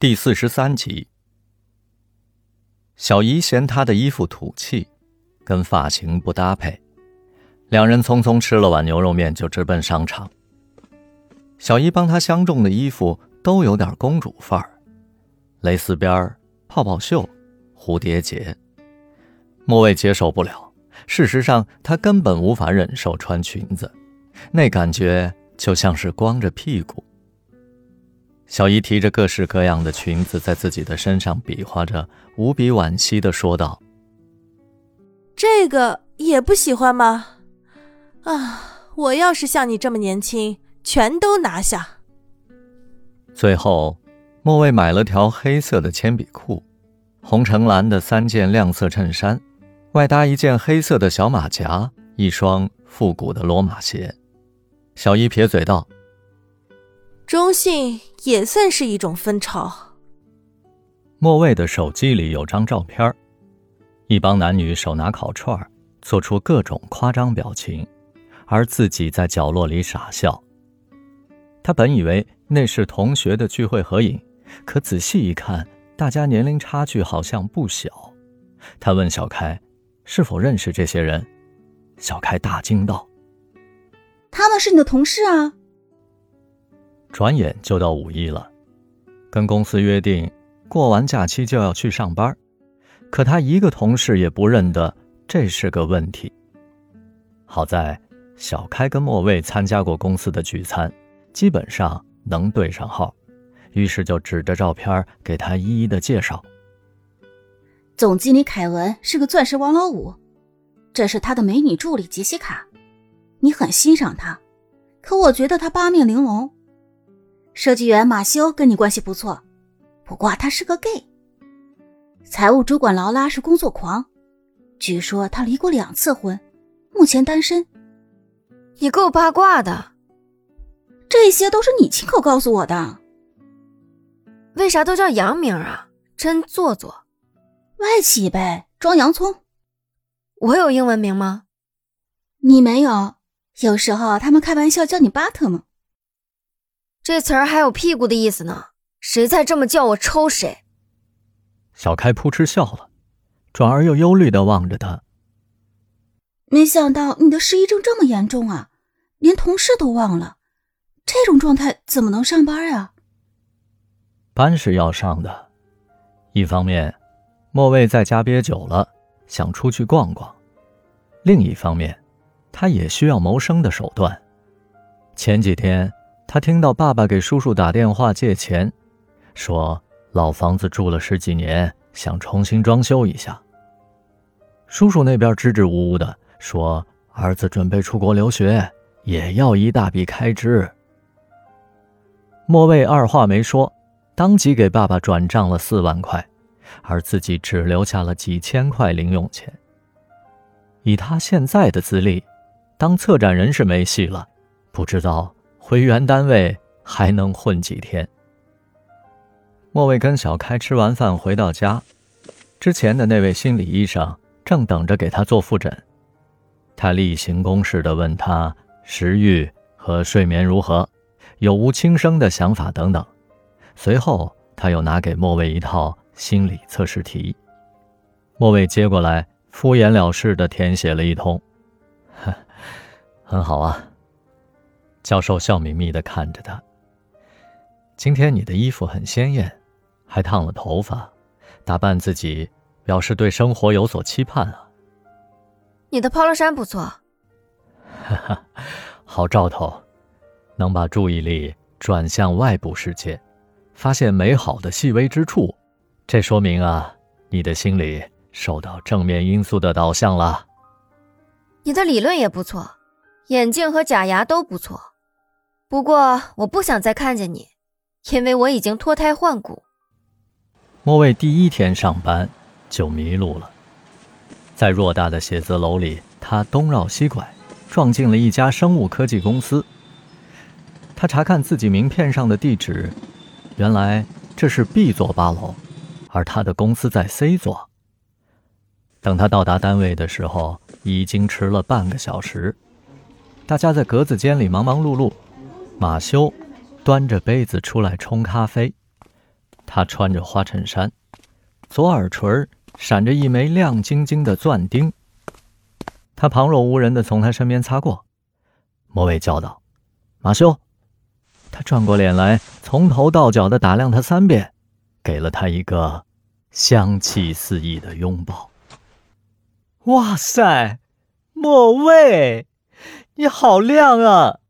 第四十三集，小姨嫌她的衣服土气，跟发型不搭配，两人匆匆吃了碗牛肉面就直奔商场。小姨帮她相中的衣服都有点公主范儿，蕾丝边、泡泡袖、蝴蝶结。莫蔚接受不了，事实上她根本无法忍受穿裙子，那感觉就像是光着屁股。小姨提着各式各样的裙子，在自己的身上比划着，无比惋惜的说道：“这个也不喜欢吗？啊，我要是像你这么年轻，全都拿下。”最后，莫蔚买了条黑色的铅笔裤，红橙蓝的三件亮色衬衫，外搭一件黑色的小马甲，一双复古的罗马鞋。小姨撇嘴道。中性也算是一种风潮。莫蔚的手机里有张照片，一帮男女手拿烤串，做出各种夸张表情，而自己在角落里傻笑。他本以为那是同学的聚会合影，可仔细一看，大家年龄差距好像不小。他问小开：“是否认识这些人？”小开大惊道：“他们是你的同事啊！”转眼就到五一了，跟公司约定，过完假期就要去上班，可他一个同事也不认得，这是个问题。好在小开跟莫蔚参加过公司的聚餐，基本上能对上号，于是就指着照片给他一一的介绍。总经理凯文是个钻石王老五，这是他的美女助理杰西卡，你很欣赏他，可我觉得他八面玲珑。设计员马修跟你关系不错，不过他是个 gay。财务主管劳拉是工作狂，据说他离过两次婚，目前单身。你够八卦的，这些都是你亲口告诉我的。为啥都叫洋名啊？真做作。外企呗，装洋葱。我有英文名吗？你没有。有时候他们开玩笑叫你巴特吗？这词儿还有屁股的意思呢，谁再这么叫我抽谁。小开扑哧笑了，转而又忧虑的望着他。没想到你的失忆症这么严重啊，连同事都忘了，这种状态怎么能上班啊？班是要上的，一方面，莫蔚在家憋久了，想出去逛逛；另一方面，他也需要谋生的手段。前几天。他听到爸爸给叔叔打电话借钱，说老房子住了十几年，想重新装修一下。叔叔那边支支吾吾的说，儿子准备出国留学，也要一大笔开支。莫蔚二话没说，当即给爸爸转账了四万块，而自己只留下了几千块零用钱。以他现在的资历，当策展人是没戏了，不知道。回原单位还能混几天？莫蔚跟小开吃完饭回到家，之前的那位心理医生正等着给他做复诊。他例行公事地问他食欲和睡眠如何，有无轻生的想法等等。随后，他又拿给莫蔚一套心理测试题。莫蔚接过来，敷衍了事地填写了一通：“ 很好啊。”教授笑眯眯地看着他。今天你的衣服很鲜艳，还烫了头发，打扮自己，表示对生活有所期盼啊。你的 polo 衫不错，哈哈，好兆头，能把注意力转向外部世界，发现美好的细微之处，这说明啊，你的心里受到正面因素的导向了。你的理论也不错，眼镜和假牙都不错。不过我不想再看见你，因为我已经脱胎换骨。莫蔚第一天上班就迷路了，在偌大的写字楼里，他东绕西拐，撞进了一家生物科技公司。他查看自己名片上的地址，原来这是 B 座八楼，而他的公司在 C 座。等他到达单位的时候，已经迟了半个小时。大家在格子间里忙忙碌碌。马修端着杯子出来冲咖啡，他穿着花衬衫，左耳垂闪着一枚亮晶晶的钻钉。他旁若无人的从他身边擦过，莫卫叫道：“马修！”他转过脸来，从头到脚的打量他三遍，给了他一个香气四溢的拥抱。哇塞，莫卫，你好亮啊！